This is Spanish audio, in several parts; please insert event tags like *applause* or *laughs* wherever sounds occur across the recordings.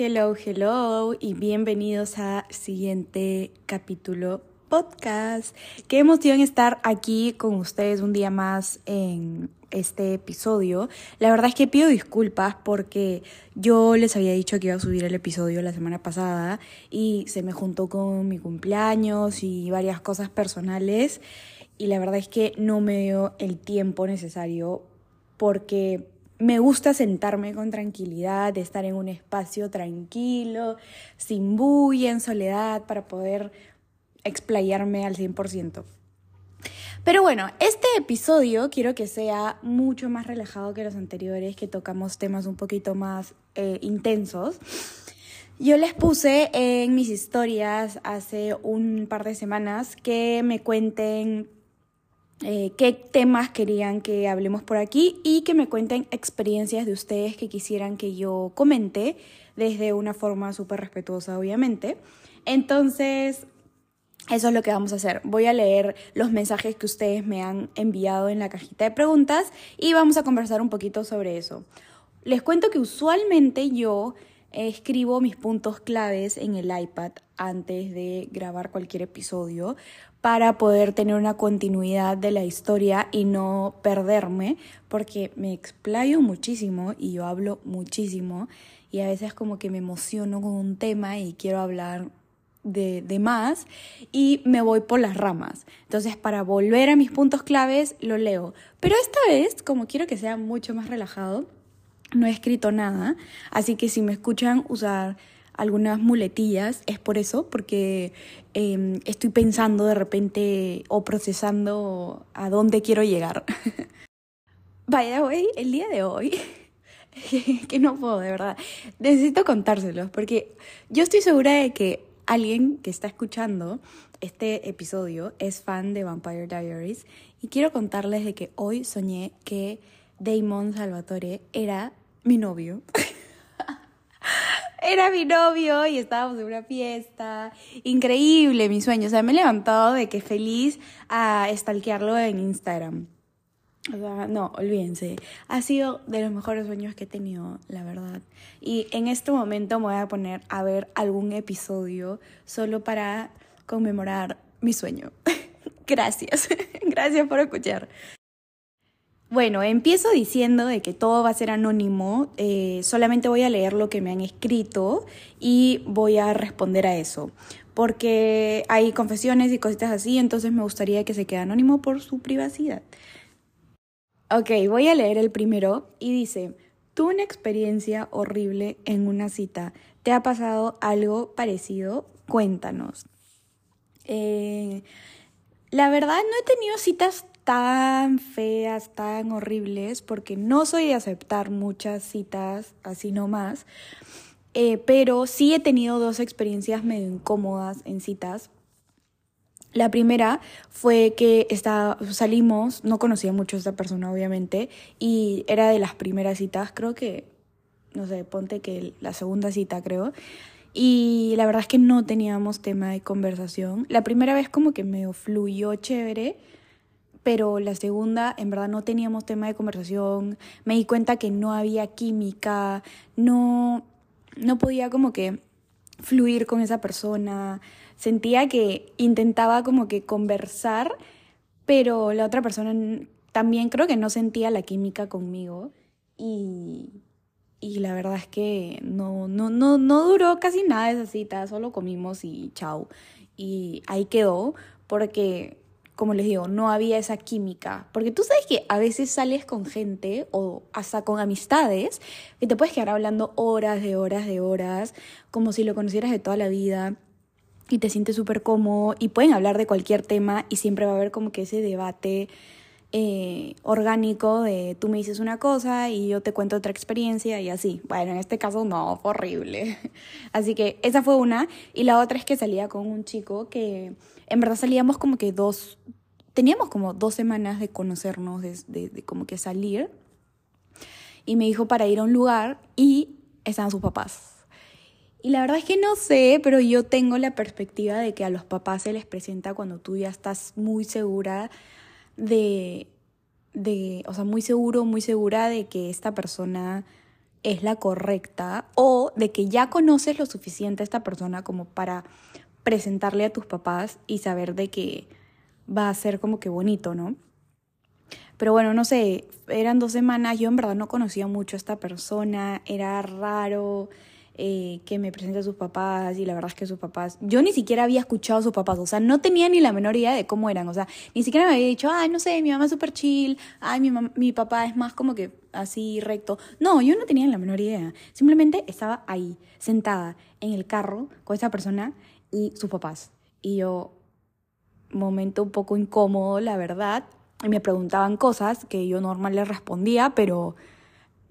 Hello, hello y bienvenidos a siguiente capítulo podcast. Qué emoción estar aquí con ustedes un día más en este episodio. La verdad es que pido disculpas porque yo les había dicho que iba a subir el episodio la semana pasada y se me juntó con mi cumpleaños y varias cosas personales y la verdad es que no me dio el tiempo necesario porque me gusta sentarme con tranquilidad, estar en un espacio tranquilo, sin bulla, en soledad, para poder explayarme al 100%. Pero bueno, este episodio quiero que sea mucho más relajado que los anteriores, que tocamos temas un poquito más eh, intensos. Yo les puse en mis historias hace un par de semanas que me cuenten eh, qué temas querían que hablemos por aquí y que me cuenten experiencias de ustedes que quisieran que yo comente desde una forma súper respetuosa, obviamente. Entonces, eso es lo que vamos a hacer. Voy a leer los mensajes que ustedes me han enviado en la cajita de preguntas y vamos a conversar un poquito sobre eso. Les cuento que usualmente yo escribo mis puntos claves en el iPad antes de grabar cualquier episodio para poder tener una continuidad de la historia y no perderme, porque me explayo muchísimo y yo hablo muchísimo y a veces como que me emociono con un tema y quiero hablar de, de, más y me voy por las ramas. Entonces, para volver a mis puntos claves, lo leo. Pero esta vez, como quiero que sea mucho más relajado, no he escrito nada, así que si me escuchan usar algunas muletillas, es por eso, porque em, estoy pensando de repente o procesando a dónde quiero llegar. *laughs* Vaya, hoy, el día de hoy, *laughs* que no puedo, de verdad, necesito contárselos, porque yo estoy segura de que alguien que está escuchando este episodio es fan de Vampire Diaries y quiero contarles de que hoy soñé que Damon Salvatore era mi novio. *laughs* era mi novio y estábamos en una fiesta. Increíble mi sueño. O sea, me he levantado de que feliz a stalkearlo en Instagram. O sea, no, olvídense. Ha sido de los mejores sueños que he tenido, la verdad. Y en este momento me voy a poner a ver algún episodio solo para conmemorar mi sueño. *laughs* Gracias. *laughs* Gracias por escuchar. Bueno, empiezo diciendo de que todo va a ser anónimo, eh, solamente voy a leer lo que me han escrito y voy a responder a eso, porque hay confesiones y cositas así, entonces me gustaría que se quede anónimo por su privacidad. Ok, voy a leer el primero y dice, tuve una experiencia horrible en una cita, ¿te ha pasado algo parecido? Cuéntanos. Eh, la verdad no he tenido citas tan feas, tan horribles, porque no soy de aceptar muchas citas así nomás, eh, pero sí he tenido dos experiencias medio incómodas en citas. La primera fue que salimos, no conocía mucho a esta persona obviamente, y era de las primeras citas, creo que, no sé, ponte que la segunda cita creo, y la verdad es que no teníamos tema de conversación. La primera vez como que me fluyó chévere, pero la segunda en verdad no teníamos tema de conversación, me di cuenta que no había química, no, no podía como que fluir con esa persona, sentía que intentaba como que conversar, pero la otra persona también creo que no sentía la química conmigo. Y, y la verdad es que no, no, no, no duró casi nada esa cita, solo comimos y chao. Y ahí quedó porque como les digo, no había esa química. Porque tú sabes que a veces sales con gente o hasta con amistades que te puedes quedar hablando horas de horas de horas, como si lo conocieras de toda la vida y te sientes súper cómodo y pueden hablar de cualquier tema y siempre va a haber como que ese debate eh, orgánico de tú me dices una cosa y yo te cuento otra experiencia y así. Bueno, en este caso no, fue horrible. *laughs* Así que esa fue una. Y la otra es que salía con un chico que en verdad salíamos como que dos, teníamos como dos semanas de conocernos, de, de, como que salir. Y me dijo para ir a un lugar y estaban sus papás. Y la verdad es que no sé, pero yo tengo la perspectiva de que a los papás se les presenta cuando tú ya estás muy segura de, de, o sea, muy seguro, muy segura de que esta persona es la correcta o de que ya conoces lo suficiente a esta persona como para presentarle a tus papás y saber de que va a ser como que bonito, ¿no? Pero bueno, no sé, eran dos semanas, yo en verdad no conocía mucho a esta persona, era raro, eh, que me presente a sus papás y la verdad es que sus papás, yo ni siquiera había escuchado a sus papás, o sea, no tenía ni la menor idea de cómo eran, o sea, ni siquiera me había dicho, ay, no sé, mi mamá es súper chill, ay, mi, mi papá es más como que así recto. No, yo no tenía la menor idea, simplemente estaba ahí, sentada en el carro con esa persona y sus papás. Y yo, momento un poco incómodo, la verdad, y me preguntaban cosas que yo normal les respondía, pero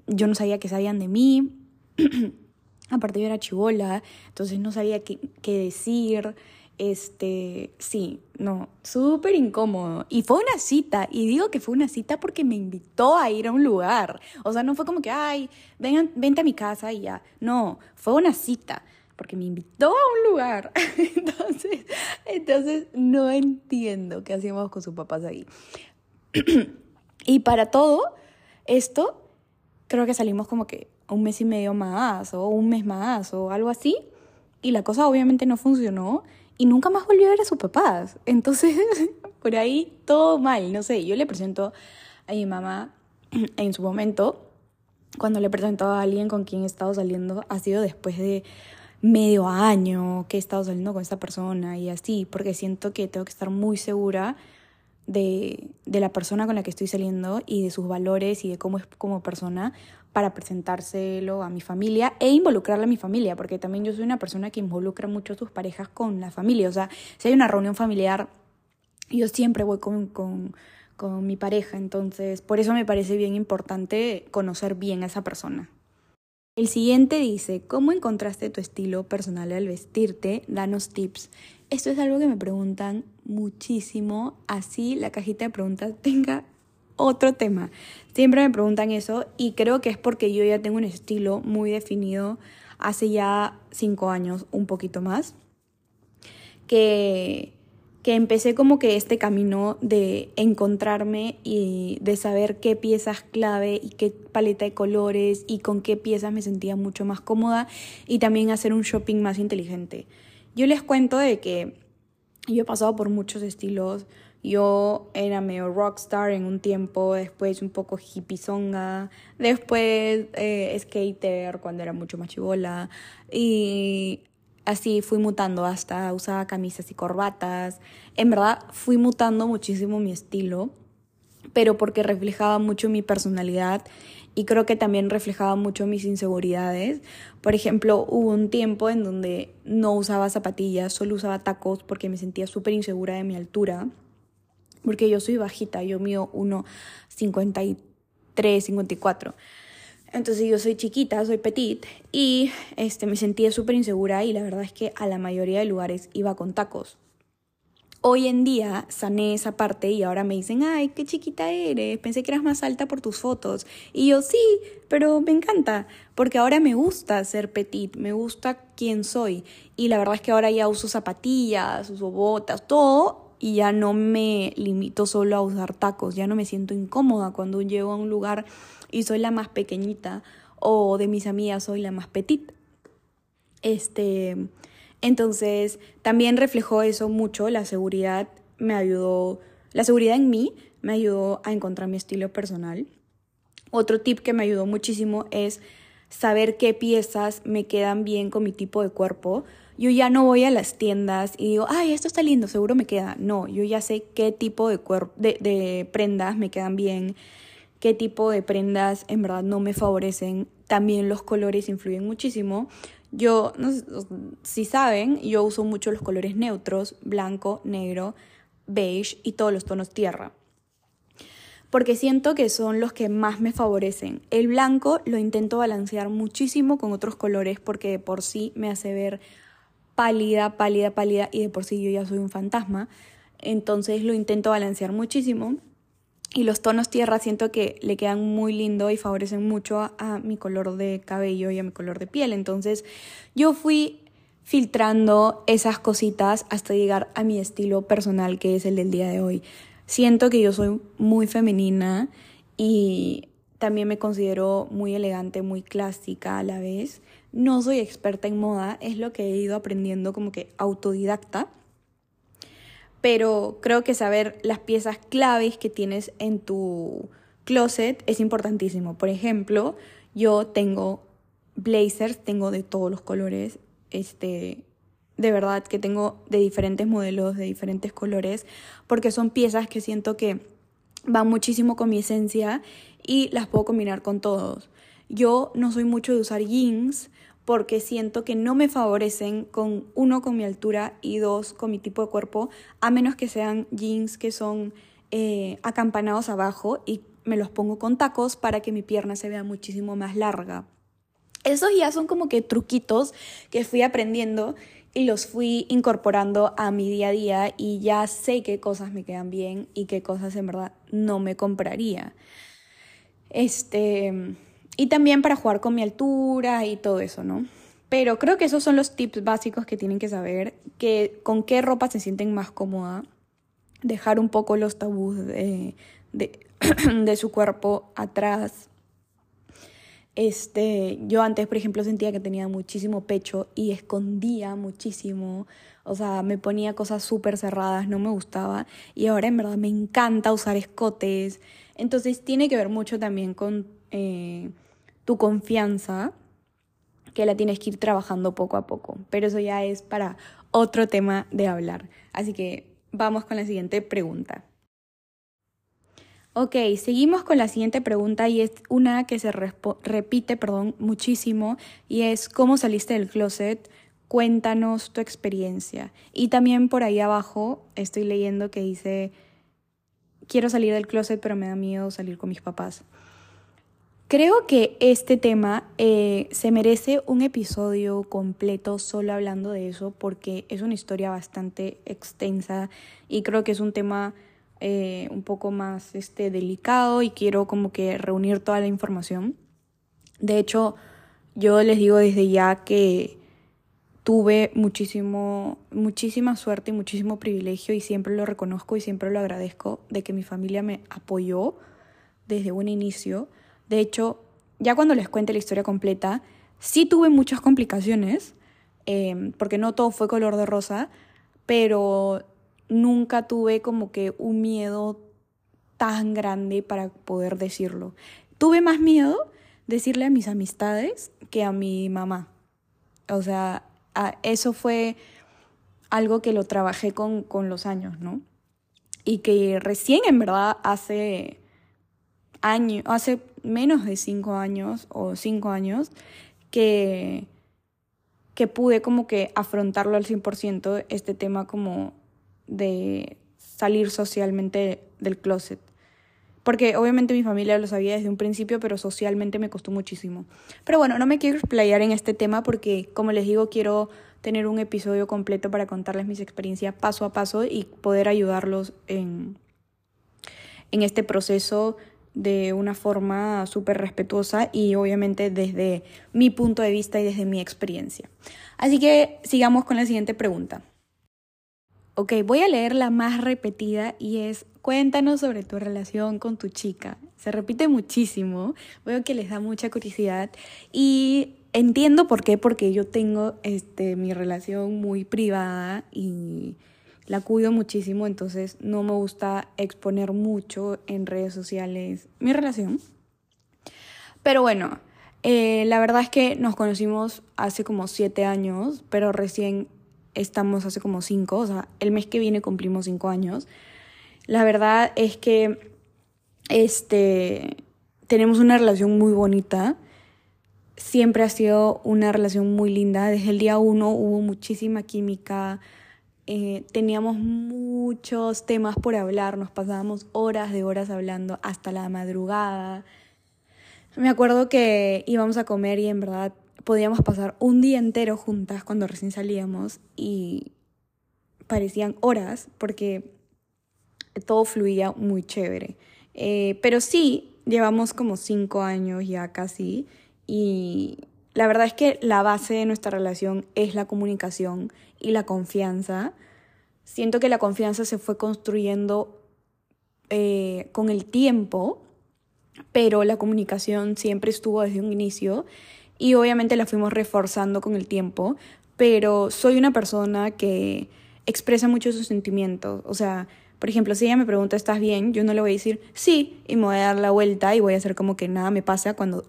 yo no sabía qué sabían de mí. *clears throat* Aparte yo era chivola, entonces no sabía qué, qué decir. Este, sí, no, súper incómodo. Y fue una cita, y digo que fue una cita porque me invitó a ir a un lugar. O sea, no fue como que, ay, vengan, vente a mi casa y ya. No, fue una cita porque me invitó a un lugar. *laughs* entonces, entonces no entiendo qué hacíamos con sus papás ahí. *clears throat* y para todo esto, creo que salimos como que un mes y medio más o un mes más o algo así. Y la cosa obviamente no funcionó y nunca más volvió a ver a sus papás. Entonces, *laughs* por ahí todo mal, no sé. Yo le presento a mi mamá *clears throat* en su momento, cuando le presento a alguien con quien he estado saliendo, ha sido después de medio año que he estado saliendo con esta persona y así, porque siento que tengo que estar muy segura de, de, la persona con la que estoy saliendo y de sus valores y de cómo es como persona para presentárselo a mi familia e involucrarle a mi familia, porque también yo soy una persona que involucra mucho a sus parejas con la familia. O sea, si hay una reunión familiar, yo siempre voy con, con, con mi pareja, entonces por eso me parece bien importante conocer bien a esa persona. El siguiente dice, ¿cómo encontraste tu estilo personal al vestirte? Danos tips. Esto es algo que me preguntan muchísimo, así la cajita de preguntas *laughs* tenga otro tema. Siempre me preguntan eso y creo que es porque yo ya tengo un estilo muy definido hace ya cinco años, un poquito más, que que empecé como que este camino de encontrarme y de saber qué piezas clave y qué paleta de colores y con qué piezas me sentía mucho más cómoda y también hacer un shopping más inteligente. Yo les cuento de que yo he pasado por muchos estilos. Yo era medio rockstar en un tiempo, después un poco hippiezonga, después eh, skater cuando era mucho más chivola y así fui mutando hasta usaba camisas y corbatas. En verdad fui mutando muchísimo mi estilo, pero porque reflejaba mucho mi personalidad y creo que también reflejaba mucho mis inseguridades. Por ejemplo, hubo un tiempo en donde no usaba zapatillas, solo usaba tacos porque me sentía súper insegura de mi altura, porque yo soy bajita, yo mío 1,53, 54. Entonces yo soy chiquita, soy petit y este, me sentía súper insegura y la verdad es que a la mayoría de lugares iba con tacos. Hoy en día sané esa parte y ahora me dicen, ay, qué chiquita eres, pensé que eras más alta por tus fotos. Y yo sí, pero me encanta, porque ahora me gusta ser petit, me gusta quién soy. Y la verdad es que ahora ya uso zapatillas, uso botas, todo, y ya no me limito solo a usar tacos, ya no me siento incómoda cuando llego a un lugar y soy la más pequeñita o de mis amigas soy la más petit. Este, entonces, también reflejó eso mucho, la seguridad me ayudó, la seguridad en mí me ayudó a encontrar mi estilo personal. Otro tip que me ayudó muchísimo es saber qué piezas me quedan bien con mi tipo de cuerpo. Yo ya no voy a las tiendas y digo, ay, esto está lindo, seguro me queda. No, yo ya sé qué tipo de, de, de prendas me quedan bien, qué tipo de prendas en verdad no me favorecen. También los colores influyen muchísimo. Yo, no si saben, yo uso mucho los colores neutros, blanco, negro, beige y todos los tonos tierra. Porque siento que son los que más me favorecen. El blanco lo intento balancear muchísimo con otros colores porque de por sí me hace ver pálida, pálida, pálida y de por sí yo ya soy un fantasma. Entonces lo intento balancear muchísimo. Y los tonos tierra siento que le quedan muy lindo y favorecen mucho a, mi color de cabello y a mi color de piel. Entonces yo fui filtrando esas cositas hasta llegar a mi estilo personal que es el del día de hoy. Siento que yo soy muy femenina y también me considero muy elegante, muy clásica a la vez. No soy experta en moda, es lo que he ido aprendiendo como que autodidacta. Pero creo que saber las piezas claves que tienes en tu closet es importantísimo. Por ejemplo, yo tengo blazers, tengo de todos los colores, este, de verdad que tengo de diferentes modelos, de diferentes colores, porque son piezas que siento que van muchísimo con mi esencia y las puedo combinar con todos. Yo no soy mucho de usar jeans porque siento que no me favorecen con uno con mi altura y dos con mi tipo de cuerpo, a menos que sean jeans que son eh, acampanados abajo y me los pongo con tacos para que mi pierna se vea muchísimo más larga. Esos ya son como que truquitos que fui aprendiendo y los fui incorporando a mi día a día y ya sé qué cosas me quedan bien y qué cosas en verdad no me compraría. Este, y también para jugar con mi altura y todo eso, ¿no? Pero creo que esos son los tips básicos que tienen que saber, que con qué ropa se sienten más cómoda, dejar un poco los tabús de, *clears throat* de, su cuerpo atrás. Este, yo antes, por ejemplo, sentía que tenía muchísimo pecho y escondía muchísimo. O sea, me ponía cosas súper cerradas, no me gustaba. Y ahora en verdad me encanta usar escotes. Entonces tiene que ver mucho también con eh, tu confianza, que la tienes que ir trabajando poco a poco. Pero eso ya es para otro tema de hablar. Así que vamos con la siguiente pregunta. Ok, seguimos con la siguiente pregunta y es una que se repite perdón, muchísimo y es ¿cómo saliste del closet? Cuéntanos tu experiencia. Y también por ahí abajo estoy leyendo que dice, quiero salir del closet pero me da miedo salir con mis papás. Creo que este tema eh, se merece un episodio completo solo hablando de eso porque es una historia bastante extensa y creo que es un tema eh, un poco más este, delicado y quiero como que reunir toda la información. De hecho, yo les digo desde ya que tuve muchísimo, muchísima suerte y muchísimo privilegio y siempre lo reconozco y siempre lo agradezco de que mi familia me apoyó desde un inicio. De hecho, ya cuando les cuente la historia completa, sí tuve muchas complicaciones, eh, porque no todo fue color de rosa, pero nunca tuve como que un miedo tan grande para poder decirlo. Tuve más miedo decirle a mis amistades que a mi mamá. O sea, eso fue algo que lo trabajé con, con los años, ¿no? Y que recién en verdad hace años, hace menos de cinco años o cinco años que, que pude como que afrontarlo al 100% este tema como de salir socialmente del closet. Porque obviamente mi familia lo sabía desde un principio, pero socialmente me costó muchísimo. Pero bueno, no me quiero explayar en este tema porque, como les digo, quiero tener un episodio completo para contarles mis experiencias paso a paso y poder ayudarlos en, en este proceso de una forma súper respetuosa y obviamente desde mi punto de vista y desde mi experiencia. Así que sigamos con la siguiente pregunta. Ok, voy a leer la más repetida y es cuéntanos sobre tu relación con tu chica. Se repite muchísimo, veo que les da mucha curiosidad y entiendo por qué, porque yo tengo este, mi relación muy privada y la cuido muchísimo, entonces no me gusta exponer mucho en redes sociales mi relación. Pero bueno, eh, la verdad es que nos conocimos hace como siete años, pero recién estamos hace como cinco, o sea, el mes que viene cumplimos cinco años. La verdad es que este, tenemos una relación muy bonita. Siempre ha sido una relación muy linda. Desde el día uno hubo muchísima química. Eh, teníamos muchos temas por hablar. Nos pasábamos horas de horas hablando hasta la madrugada. Me acuerdo que íbamos a comer y en verdad podíamos pasar un día entero juntas cuando recién salíamos y parecían horas porque todo fluía muy chévere. Eh, pero sí, llevamos como cinco años ya casi y la verdad es que la base de nuestra relación es la comunicación y la confianza. Siento que la confianza se fue construyendo eh, con el tiempo pero la comunicación siempre estuvo desde un inicio y obviamente la fuimos reforzando con el tiempo, pero soy una persona que expresa mucho sus sentimientos, o sea, por ejemplo, si ella me pregunta, ¿estás bien? Yo no le voy a decir sí y me voy a dar la vuelta y voy a hacer como que nada me pasa cuando,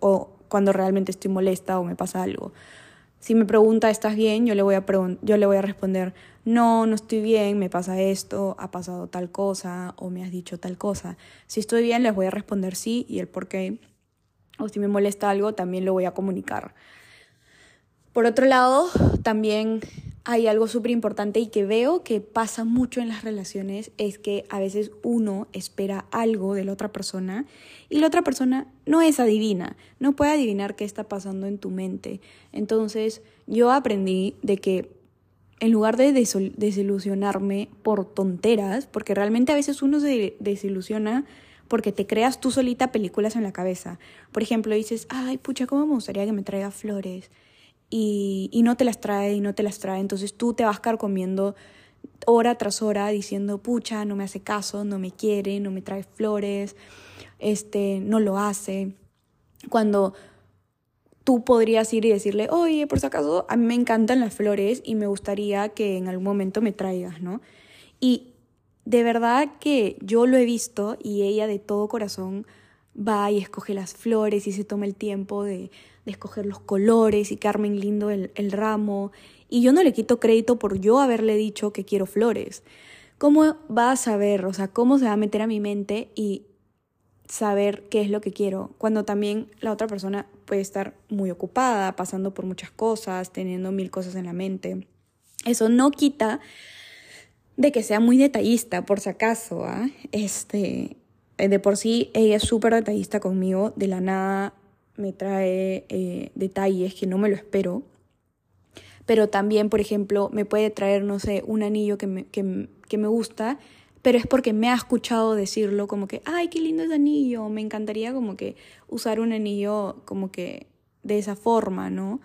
cuando realmente estoy molesta o me pasa algo. Si me pregunta, ¿estás bien? Yo le voy a, yo le voy a responder, no, no estoy bien, me pasa esto, ha pasado tal cosa o me has dicho tal cosa. Si estoy bien, les voy a responder sí y el por qué. O si me molesta algo, también lo voy a comunicar. Por otro lado, también hay algo súper importante y que veo que pasa mucho en las relaciones es que a veces uno espera algo de la otra persona y la otra persona no es adivina, no puede adivinar qué está pasando en tu mente. Entonces yo aprendí de que en lugar de desilusionarme por tonteras, porque realmente a veces uno se desilusiona porque te creas tú solita películas en la cabeza. Por ejemplo, dices, ay, pucha, ¿cómo me gustaría que me traiga flores? Y, y no te las trae y no te las trae. Entonces tú te vas carcomiendo hora tras hora diciendo, pucha, no me hace caso, no me quiere, no me trae flores, este, no lo hace. Cuando tú podrías ir y decirle, oye, por si acaso, a mí me encantan las flores y me gustaría que en algún momento me traigas, ¿no? Y de verdad que yo lo he visto y ella de todo corazón va y escoge las flores y se toma el tiempo de, escoger los colores y Carmen lindo el, el ramo. Y yo no le quito crédito por yo haberle dicho que quiero flores. ¿Cómo va a saber, o sea, cómo se va a meter a mi mente y saber qué es lo que quiero? Cuando también la otra persona puede estar muy ocupada, pasando por muchas cosas, teniendo mil cosas en la mente. Eso no quita de que sea muy detallista, por si acaso, ¿ah? Este, de por sí ella es súper detallista conmigo, de la nada me trae eh, detalles que no me lo espero. Pero también, por ejemplo, me puede traer, no sé, un anillo que me, que, que me gusta, pero es porque me ha escuchado decirlo como que, ay, qué lindo ese anillo, me encantaría como que usar un anillo como que de esa forma, ¿no?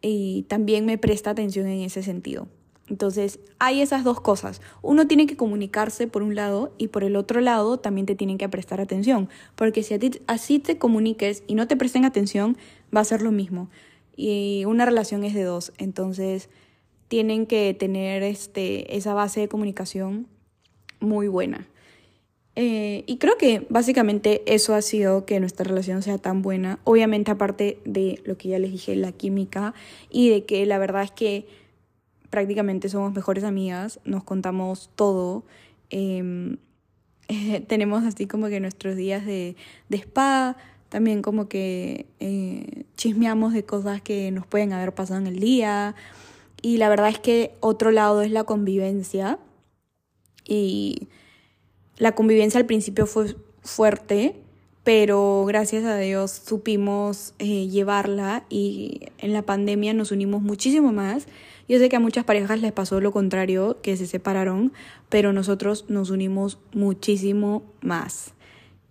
Y también me presta atención en ese sentido. Entonces, hay esas dos cosas. Uno tiene que comunicarse por un lado y por el otro lado también te tienen que prestar atención. Porque si a ti, así te comuniques y no te presten atención, va a ser lo mismo. Y una relación es de dos. Entonces, tienen que tener este, esa base de comunicación muy buena. Eh, y creo que básicamente eso ha sido que nuestra relación sea tan buena. Obviamente aparte de lo que ya les dije, la química y de que la verdad es que prácticamente somos mejores amigas, nos contamos todo. Em, *laughs* tenemos así como que nuestros días de, de spa, también como que eh, chismeamos de cosas que nos pueden haber pasado en el día. Y la verdad es que otro lado es la convivencia. Y la convivencia al principio fue fuerte, pero gracias a Dios supimos eh, llevarla y en la pandemia nos unimos muchísimo más yo sé que a muchas parejas les pasó lo contrario, que se separaron, pero nosotros nos unimos muchísimo más.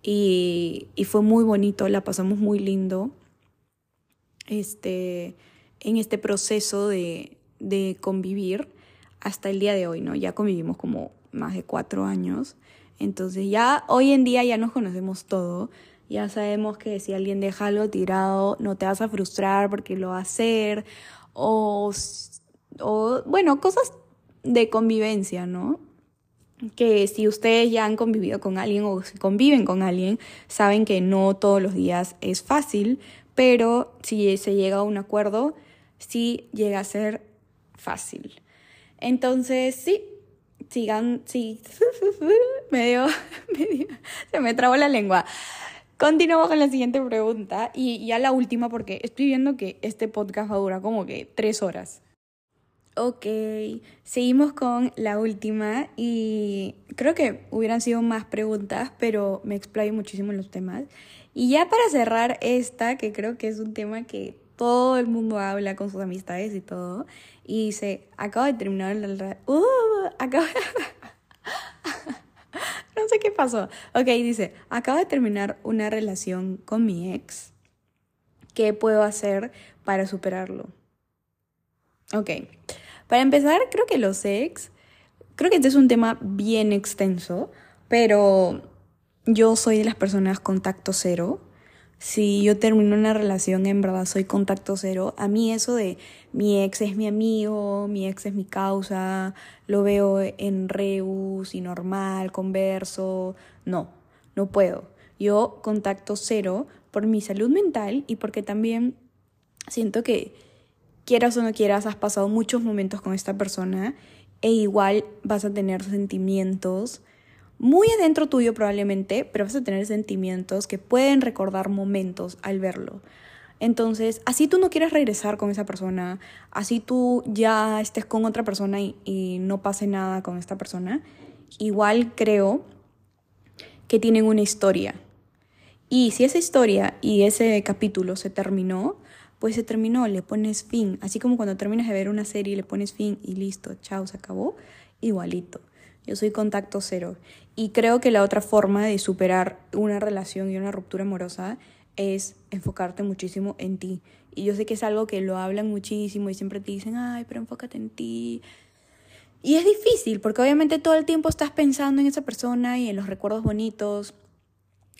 Y, fue muy bonito, la pasamos muy lindo este, en este proceso de, de convivir hasta el día de hoy, ¿no? Ya convivimos como más de cuatro años. Entonces ya hoy en día ya nos conocemos todo. Ya sabemos que si alguien deja algo tirado, no te vas a frustrar porque lo va a hacer. O o bueno, cosas de convivencia, ¿no? Que si ustedes ya han convivido con alguien o si conviven con alguien, saben que no todos los días es fácil, pero si se llega a un acuerdo, sí llega a ser fácil. Entonces, sí, sigan, sí, *laughs* medio, *laughs* medio, se me trabó la lengua. Continuamos con la siguiente pregunta y ya la última porque estoy viendo que este podcast va a durar como que tres horas. Ok, seguimos con la última y creo que hubieran sido más preguntas, pero me explayo muchísimo en los temas. Y ya para cerrar esta, que creo que es un tema que todo el mundo habla con sus amistades y todo, y dice, acabo de terminar el... Uh, acabo... *laughs* no sé qué pasó. Ok, dice, acabo de terminar una relación con mi ex. ¿Qué puedo hacer para superarlo? Ok. Para empezar, creo que los ex, creo que este es un tema bien extenso, pero yo soy de las personas contacto cero. Si yo termino una relación, en verdad soy contacto cero. A mí eso de mi ex es mi amigo, mi ex es mi causa, lo veo en Reus y normal, converso. No, no puedo. Yo contacto cero por mi salud mental y porque también siento que quieras o no quieras, has pasado muchos momentos con esta persona e igual vas a tener sentimientos muy adentro tuyo probablemente, pero vas a tener sentimientos que pueden recordar momentos al verlo. Entonces, así tú no quieres regresar con esa persona, así tú ya estés con otra persona y, y no pase nada con esta persona, igual creo que tienen una historia. Y si esa historia y ese capítulo se terminó, pues se terminó, le pones fin. Así como cuando terminas de ver una serie le pones fin y listo, chao, se acabó, igualito. Yo soy contacto cero. Y creo que la otra forma de superar una relación y una ruptura amorosa es enfocarte muchísimo en ti. Y yo sé que es algo que lo hablan muchísimo y siempre te dicen, ay, pero enfócate en ti. Y es difícil porque obviamente todo el tiempo estás pensando en esa persona y en los recuerdos bonitos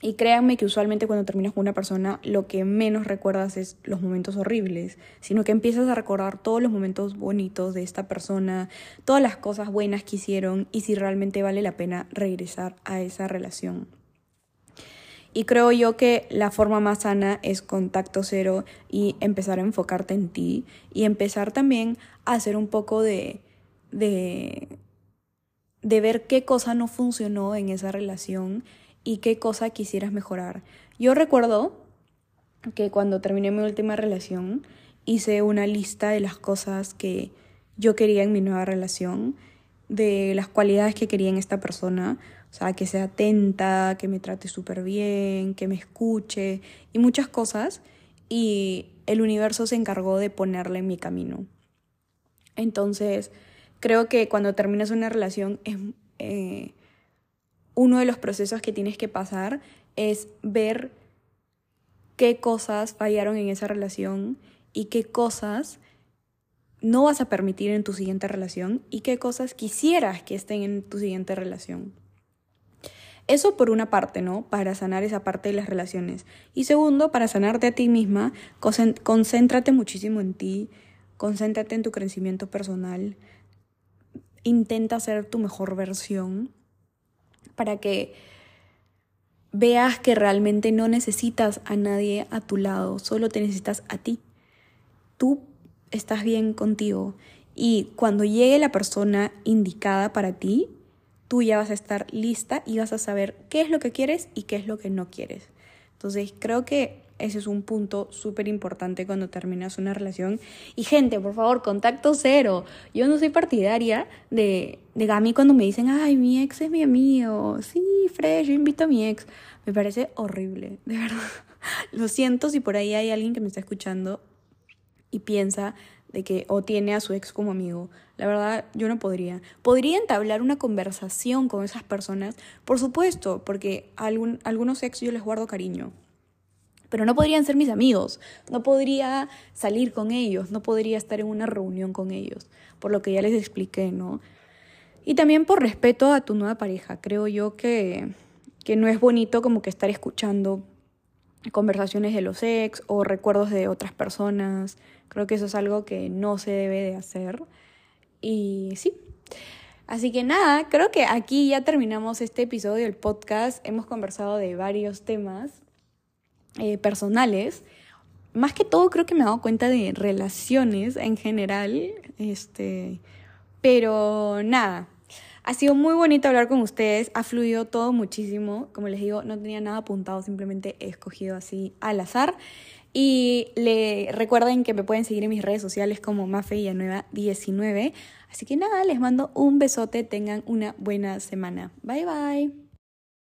y créanme que usualmente cuando terminas con una persona lo que menos recuerdas es los momentos horribles, sino que empiezas a recordar todos los momentos bonitos de esta persona, todas las cosas buenas que hicieron y si realmente vale la pena regresar a esa relación. Y creo yo que la forma más sana es contacto cero y empezar a enfocarte en ti y empezar también a hacer un poco de, de, de ver qué cosa no funcionó en esa relación y qué cosa quisieras mejorar. Yo recuerdo que cuando terminé mi última relación hice una lista de las cosas que yo quería en mi nueva relación, de las cualidades que quería en esta persona, o sea, que sea atenta, que me trate súper bien, que me escuche y muchas cosas, y el universo se encargó de ponerle en mi camino. Entonces, creo que cuando terminas una relación es... Eh, uno de los procesos que tienes que pasar es ver qué cosas fallaron en esa relación y qué cosas no vas a permitir en tu siguiente relación y qué cosas quisieras que estén en tu siguiente relación. Eso por una parte, ¿no? Para sanar esa parte de las relaciones. Y segundo, para sanarte a ti misma, concéntrate muchísimo en ti, concéntrate en tu crecimiento personal, intenta ser tu mejor versión para que veas que realmente no necesitas a nadie a tu lado, solo te necesitas a ti. Tú estás bien contigo y cuando llegue la persona indicada para ti, tú ya vas a estar lista y vas a saber qué es lo que quieres y qué es lo que no quieres. Entonces creo que ese es un punto súper importante cuando terminas una relación. Y gente, por favor, contacto cero. Yo no soy partidaria de, de Gami cuando me dicen, ay, mi ex es mi amigo. Sí, fresh, yo invito a mi ex. Me parece horrible, de verdad. *laughs* Lo siento si por ahí hay alguien que me está escuchando y piensa de que o tiene a su ex como amigo. La verdad, yo no podría. ¿Podría entablar una conversación con esas personas? Por supuesto, porque a algún, algunos ex yo les guardo cariño pero no podrían ser mis amigos, no podría salir con ellos, no podría estar en una reunión con ellos, por lo que ya les expliqué, ¿no? Y también por respeto a tu nueva pareja, creo yo que, que no es bonito como que estar escuchando conversaciones de los ex o recuerdos de otras personas, creo que eso es algo que no se debe de hacer. Y sí. Así que nada, creo que aquí ya terminamos este episodio del podcast. Hemos conversado de varios temas eh, personales, más que todo creo que me he dado cuenta de relaciones en general, este, pero nada, ha sido muy bonito hablar con ustedes, ha fluido todo muchísimo, como les digo, no tenía nada apuntado, simplemente he escogido así al azar. Y le recuerden que me pueden seguir en mis redes sociales como Nueva 19 Así que nada, les mando un besote, tengan una buena semana. Bye bye.